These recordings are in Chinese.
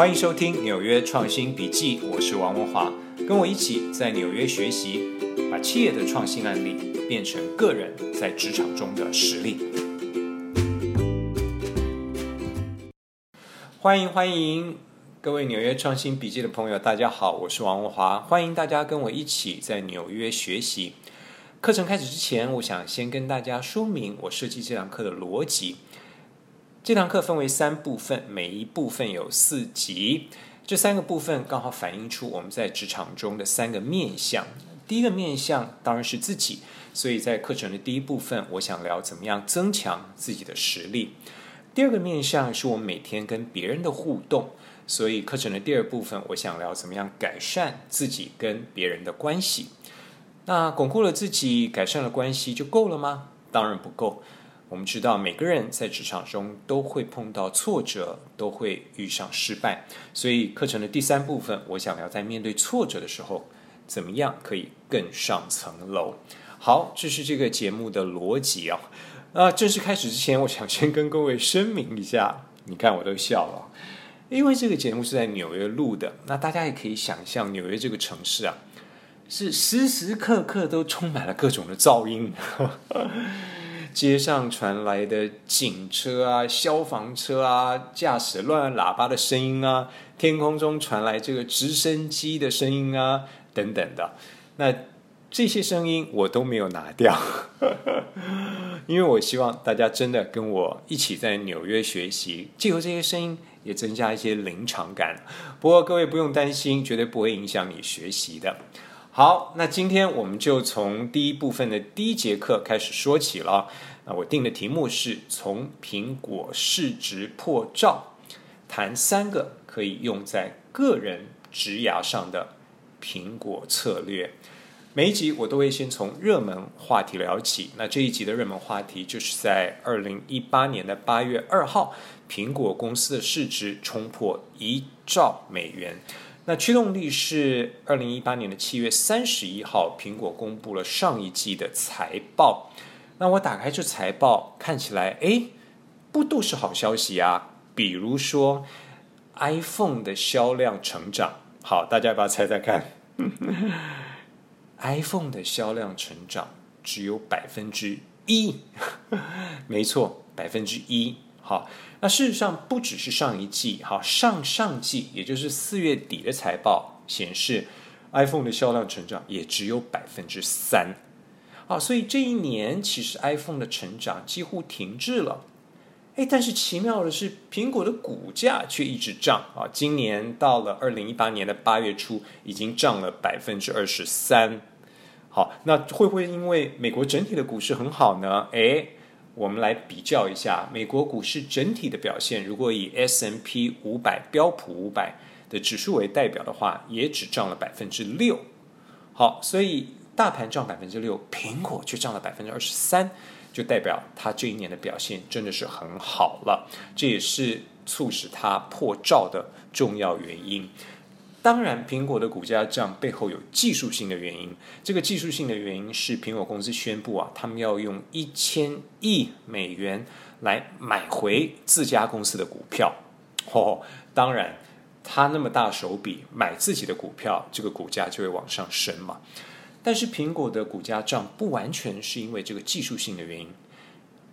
欢迎收听纽约创新笔记，我是王文华，跟我一起在纽约学习，把企业的创新案例变成个人在职场中的实力。欢迎欢迎各位纽约创新笔记的朋友，大家好，我是王文华，欢迎大家跟我一起在纽约学习。课程开始之前，我想先跟大家说明我设计这堂课的逻辑。这堂课分为三部分，每一部分有四集。这三个部分刚好反映出我们在职场中的三个面向。第一个面向当然是自己，所以在课程的第一部分，我想聊怎么样增强自己的实力。第二个面向是我们每天跟别人的互动，所以课程的第二部分，我想聊怎么样改善自己跟别人的关系。那巩固了自己，改善了关系就够了吗？当然不够。我们知道，每个人在职场中都会碰到挫折，都会遇上失败。所以，课程的第三部分，我想要在面对挫折的时候，怎么样可以更上层楼。好，这是这个节目的逻辑啊。那正式开始之前，我想先跟各位声明一下。你看，我都笑了，因为这个节目是在纽约录的。那大家也可以想象，纽约这个城市啊，是时时刻刻都充满了各种的噪音。街上传来的警车啊、消防车啊、驾驶乱按喇叭的声音啊，天空中传来这个直升机的声音啊，等等的。那这些声音我都没有拿掉，因为我希望大家真的跟我一起在纽约学习，借由这些声音也增加一些临场感。不过各位不用担心，绝对不会影响你学习的。好，那今天我们就从第一部分的第一节课开始说起了。那我定的题目是从苹果市值破兆，谈三个可以用在个人职涯上的苹果策略。每一集我都会先从热门话题聊起。那这一集的热门话题就是在二零一八年的八月二号，苹果公司的市值冲破一兆美元。那驱动力是二零一八年的七月三十一号，苹果公布了上一季的财报。那我打开这财报，看起来哎，不都是好消息啊？比如说，iPhone 的销量成长，好，大家要不要猜猜看？iPhone 的销量成长只有百分之一，没错，百分之一。好，那事实上不只是上一季，好，上上季，也就是四月底的财报显示，iPhone 的销量成长也只有百分之三。好，所以这一年其实 iPhone 的成长几乎停滞了。哎，但是奇妙的是，苹果的股价却一直涨啊！今年到了二零一八年的八月初，已经涨了百分之二十三。好，那会不会因为美国整体的股市很好呢？哎。我们来比较一下美国股市整体的表现。如果以 S&P 五百标普五百的指数为代表的话，也只涨了百分之六。好，所以大盘涨百分之六，苹果却涨了百分之二十三，就代表它这一年的表现真的是很好了。这也是促使它破兆的重要原因。当然，苹果的股价涨背后有技术性的原因。这个技术性的原因是苹果公司宣布啊，他们要用一千亿美元来买回自家公司的股票。哦，当然，他那么大手笔买自己的股票，这个股价就会往上升嘛。但是，苹果的股价涨不完全是因为这个技术性的原因。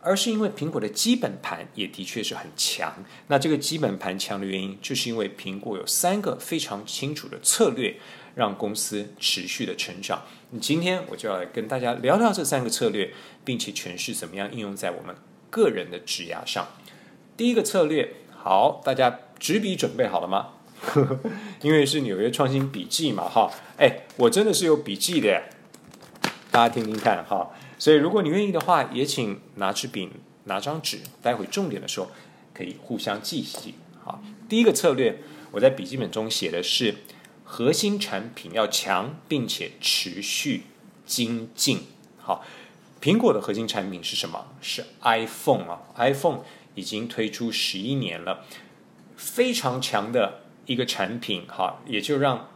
而是因为苹果的基本盘也的确是很强。那这个基本盘强的原因，就是因为苹果有三个非常清楚的策略，让公司持续的成长。今天我就要来跟大家聊聊这三个策略，并且诠释怎么样应用在我们个人的职涯上。第一个策略，好，大家纸笔准备好了吗？因为是纽约创新笔记嘛，哈，哎，我真的是有笔记的，大家听听看，哈。所以，如果你愿意的话，也请拿支笔、拿张纸，待会重点的时候可以互相记记。好，第一个策略，我在笔记本中写的是：核心产品要强，并且持续精进。好，苹果的核心产品是什么？是 iPhone 啊，iPhone 已经推出十一年了，非常强的一个产品。好，也就让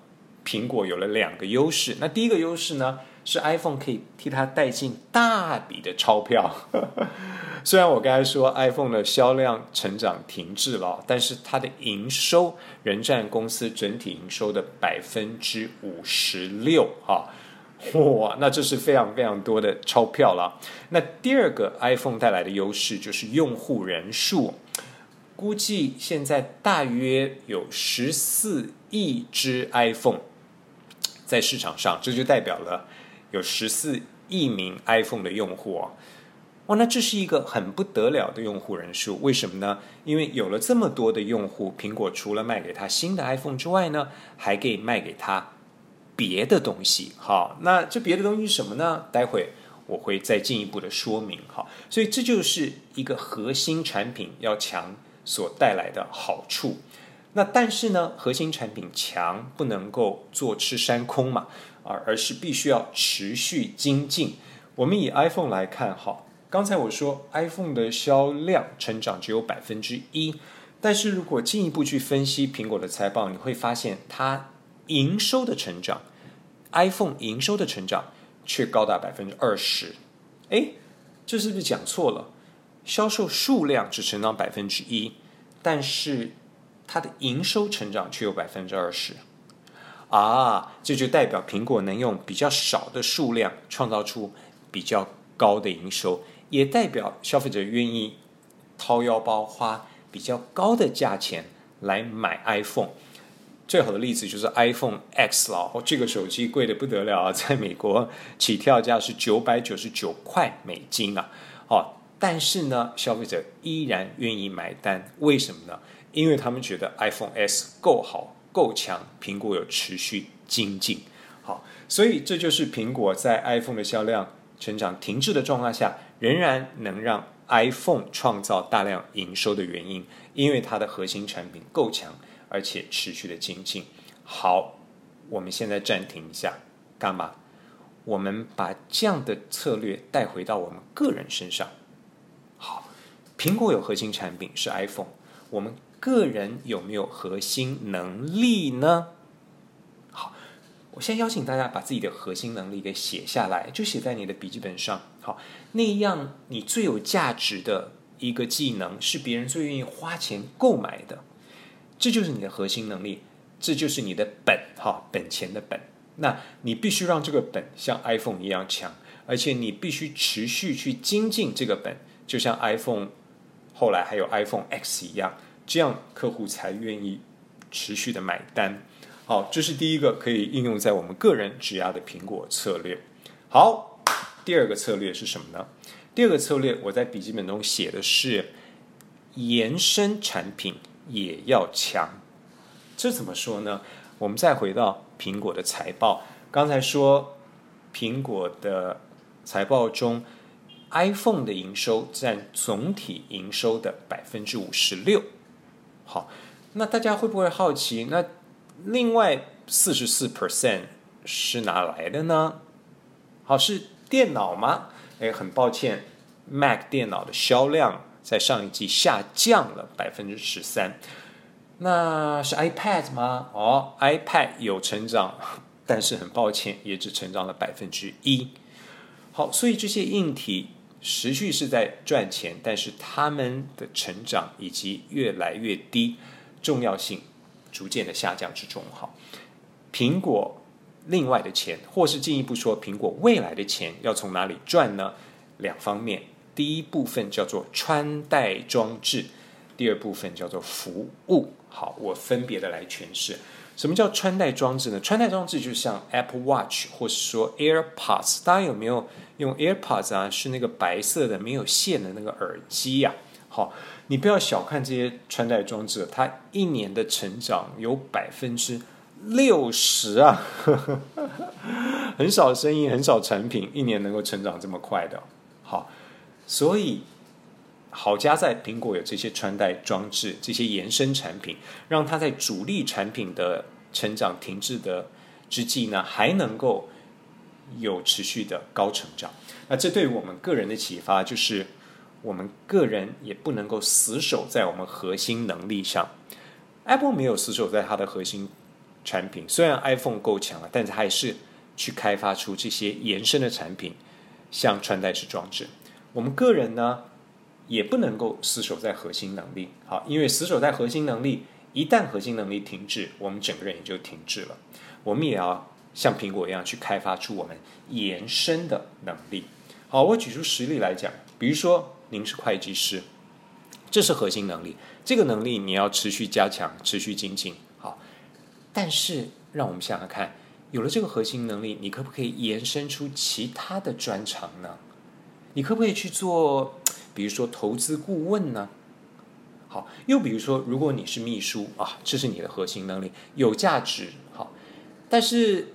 苹果有了两个优势。那第一个优势呢？是 iPhone 可以替它带进大笔的钞票。虽然我刚才说 iPhone 的销量成长停滞了，但是它的营收仍占公司整体营收的百分之五十六啊！哇，那这是非常非常多的钞票了。那第二个 iPhone 带来的优势就是用户人数，估计现在大约有十四亿只 iPhone 在市场上，这就代表了有十四亿名 iPhone 的用户啊。哇，那这是一个很不得了的用户人数，为什么呢？因为有了这么多的用户，苹果除了卖给他新的 iPhone 之外呢，还可以卖给他别的东西。好，那这别的东西是什么呢？待会我会再进一步的说明。好，所以这就是一个核心产品要强所带来的好处。那但是呢，核心产品强不能够坐吃山空嘛，而而是必须要持续精进。我们以 iPhone 来看，哈。刚才我说 iPhone 的销量成长只有百分之一，但是如果进一步去分析苹果的财报，你会发现它营收的成长，iPhone 营收的成长却高达百分之二十。哎，这是不是讲错了？销售数量只成长百分之一，但是它的营收成长却有百分之二十。啊，这就代表苹果能用比较少的数量创造出比较高的营收。也代表消费者愿意掏腰包花比较高的价钱来买 iPhone。最好的例子就是 iPhone X 了，哦，这个手机贵得不得了啊，在美国起跳价是九百九十九块美金啊，哦，但是呢，消费者依然愿意买单，为什么呢？因为他们觉得 iPhone S 够好、够强，苹果有持续精进，好，所以这就是苹果在 iPhone 的销量成长停滞的状况下。仍然能让 iPhone 创造大量营收的原因，因为它的核心产品够强，而且持续的精进。好，我们现在暂停一下，干嘛？我们把这样的策略带回到我们个人身上。好，苹果有核心产品是 iPhone，我们个人有没有核心能力呢？好我先邀请大家把自己的核心能力给写下来，就写在你的笔记本上。好，那样你最有价值的一个技能，是别人最愿意花钱购买的，这就是你的核心能力，这就是你的本，哈，本钱的本。那你必须让这个本像 iPhone 一样强，而且你必须持续去精进这个本，就像 iPhone 后来还有 iPhone X 一样，这样客户才愿意持续的买单。好，这是第一个可以应用在我们个人质押的苹果策略。好，第二个策略是什么呢？第二个策略我在笔记本中写的是延伸产品也要强。这怎么说呢？我们再回到苹果的财报，刚才说苹果的财报中，iPhone 的营收占总体营收的百分之五十六。好，那大家会不会好奇？那另外四十四 percent 是哪来的呢？好，是电脑吗？诶，很抱歉，Mac 电脑的销量在上一季下降了百分之十三。那是 iPad 吗？哦，iPad 有成长，但是很抱歉，也只成长了百分之一。好，所以这些硬体持续是在赚钱，但是他们的成长以及越来越低重要性。逐渐的下降之中，哈，苹果另外的钱，或是进一步说，苹果未来的钱要从哪里赚呢？两方面，第一部分叫做穿戴装置，第二部分叫做服务。好，我分别的来诠释，什么叫穿戴装置呢？穿戴装置就像 Apple Watch，或是说 AirPods，大家有没有用 AirPods 啊？是那个白色的没有线的那个耳机呀？好。你不要小看这些穿戴装置，它一年的成长有百分之六十啊，很少生意，很少产品，一年能够成长这么快的。好，所以好家在苹果有这些穿戴装置，这些延伸产品，让它在主力产品的成长停滞的之际呢，还能够有持续的高成长。那这对于我们个人的启发就是。我们个人也不能够死守在我们核心能力上。Apple 没有死守在它的核心产品，虽然 iPhone 够强了，但是还是去开发出这些延伸的产品，像穿戴式装置。我们个人呢，也不能够死守在核心能力，好，因为死守在核心能力，一旦核心能力停滞，我们整个人也就停滞了。我们也要像苹果一样去开发出我们延伸的能力。好，我举出实例来讲，比如说您是会计师，这是核心能力，这个能力你要持续加强、持续精进。好，但是让我们想想看，有了这个核心能力，你可不可以延伸出其他的专长呢？你可不可以去做，比如说投资顾问呢？好，又比如说，如果你是秘书啊，这是你的核心能力，有价值。好，但是。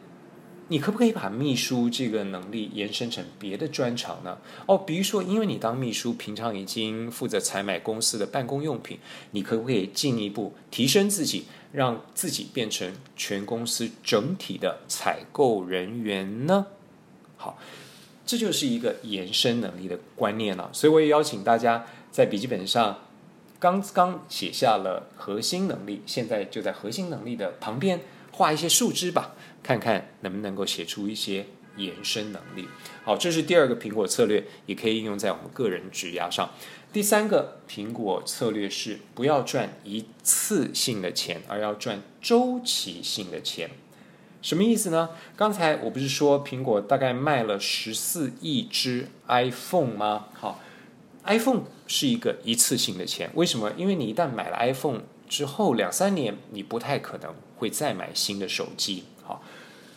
你可不可以把秘书这个能力延伸成别的专长呢？哦，比如说，因为你当秘书，平常已经负责采买公司的办公用品，你可不可以进一步提升自己，让自己变成全公司整体的采购人员呢？好，这就是一个延伸能力的观念了。所以，我也邀请大家在笔记本上刚刚写下了核心能力，现在就在核心能力的旁边画一些树枝吧。看看能不能够写出一些延伸能力。好，这是第二个苹果策略，也可以应用在我们个人职涯上。第三个苹果策略是不要赚一次性的钱，而要赚周期性的钱。什么意思呢？刚才我不是说苹果大概卖了十四亿只 iPhone 吗？好，iPhone 是一个一次性的钱。为什么？因为你一旦买了 iPhone 之后，两三年你不太可能会再买新的手机。好。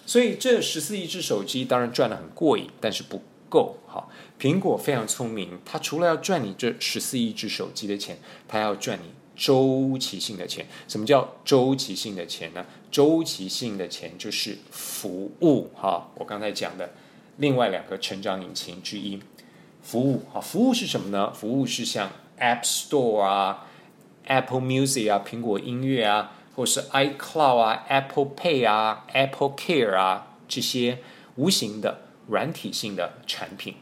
所以这十四亿只手机当然赚得很过瘾，但是不够。好，苹果非常聪明，它除了要赚你这十四亿只手机的钱，它要赚你周期性的钱。什么叫周期性的钱呢？周期性的钱就是服务。哈，我刚才讲的另外两个成长引擎之一，服务。啊，服务是什么呢？服务是像 App Store 啊、Apple Music 啊、苹果音乐啊。或是 iCloud 啊、Apple Pay 啊、Apple Care 啊这些无形的软体性的产品，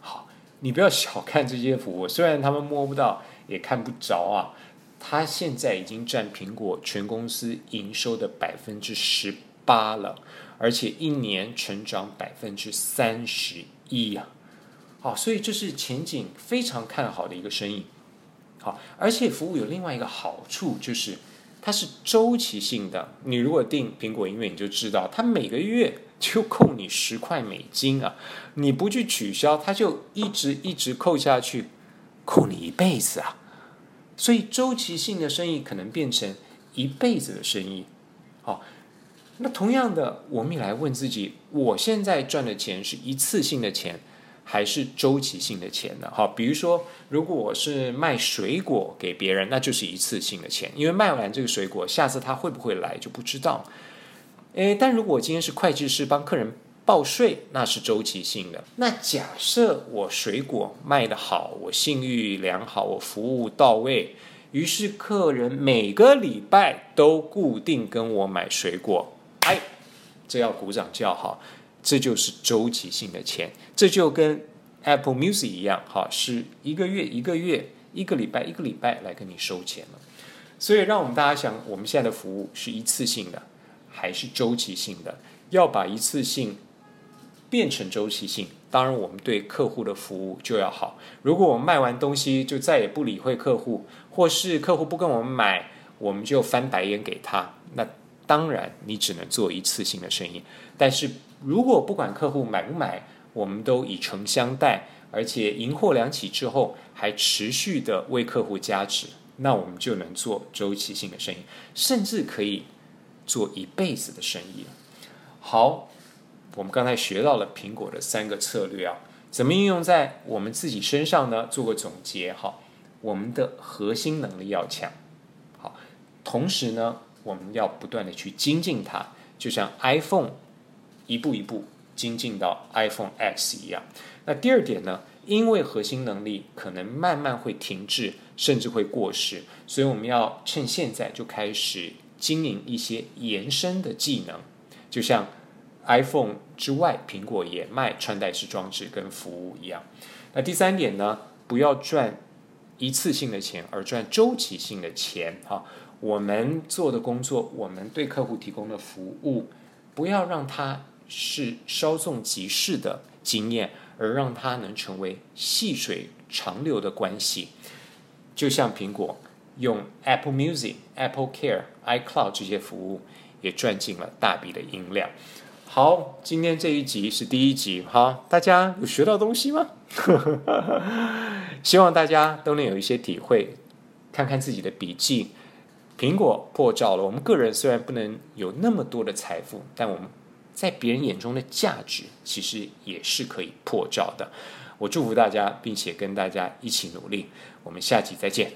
好，你不要小看这些服务，虽然他们摸不到也看不着啊，它现在已经占苹果全公司营收的百分之十八了，而且一年成长百分之三十一啊，好，所以这是前景非常看好的一个生意，好，而且服务有另外一个好处就是。它是周期性的，你如果订苹果音乐，你就知道它每个月就扣你十块美金啊！你不去取消，它就一直一直扣下去，扣你一辈子啊！所以周期性的生意可能变成一辈子的生意。好，那同样的，我们也来问自己：我现在赚的钱是一次性的钱？还是周期性的钱呢？好，比如说，如果我是卖水果给别人，那就是一次性的钱，因为卖完这个水果，下次他会不会来就不知道。诶，但如果今天是会计师帮客人报税，那是周期性的。那假设我水果卖得好，我信誉良好，我服务到位，于是客人每个礼拜都固定跟我买水果，哎，这要鼓掌叫好。这就是周期性的钱，这就跟 Apple Music 一样，哈，是一个月一个月，一个礼拜一个礼拜来跟你收钱了。所以，让我们大家想，我们现在的服务是一次性的，还是周期性的？要把一次性变成周期性，当然，我们对客户的服务就要好。如果我们卖完东西就再也不理会客户，或是客户不跟我们买，我们就翻白眼给他，那当然你只能做一次性的生意。但是，如果不管客户买不买，我们都以诚相待，而且银货两起之后还持续的为客户加值，那我们就能做周期性的生意，甚至可以做一辈子的生意。好，我们刚才学到了苹果的三个策略啊，怎么应用在我们自己身上呢？做个总结哈，我们的核心能力要强，好，同时呢，我们要不断的去精进它，就像 iPhone。一步一步精进到 iPhone X 一样。那第二点呢？因为核心能力可能慢慢会停滞，甚至会过时，所以我们要趁现在就开始经营一些延伸的技能。就像 iPhone 之外，苹果也卖穿戴式装置跟服务一样。那第三点呢？不要赚一次性的钱，而赚周期性的钱。哈，我们做的工作，我们对客户提供的服务，不要让它是稍纵即逝的经验，而让它能成为细水长流的关系。就像苹果用 Apple Music、Apple Care、iCloud 这些服务，也赚进了大笔的银两。好，今天这一集是第一集，哈，大家有学到东西吗？希望大家都能有一些体会，看看自己的笔记。苹果破照了，我们个人虽然不能有那么多的财富，但我们在别人眼中的价值，其实也是可以破照的。我祝福大家，并且跟大家一起努力。我们下集再见。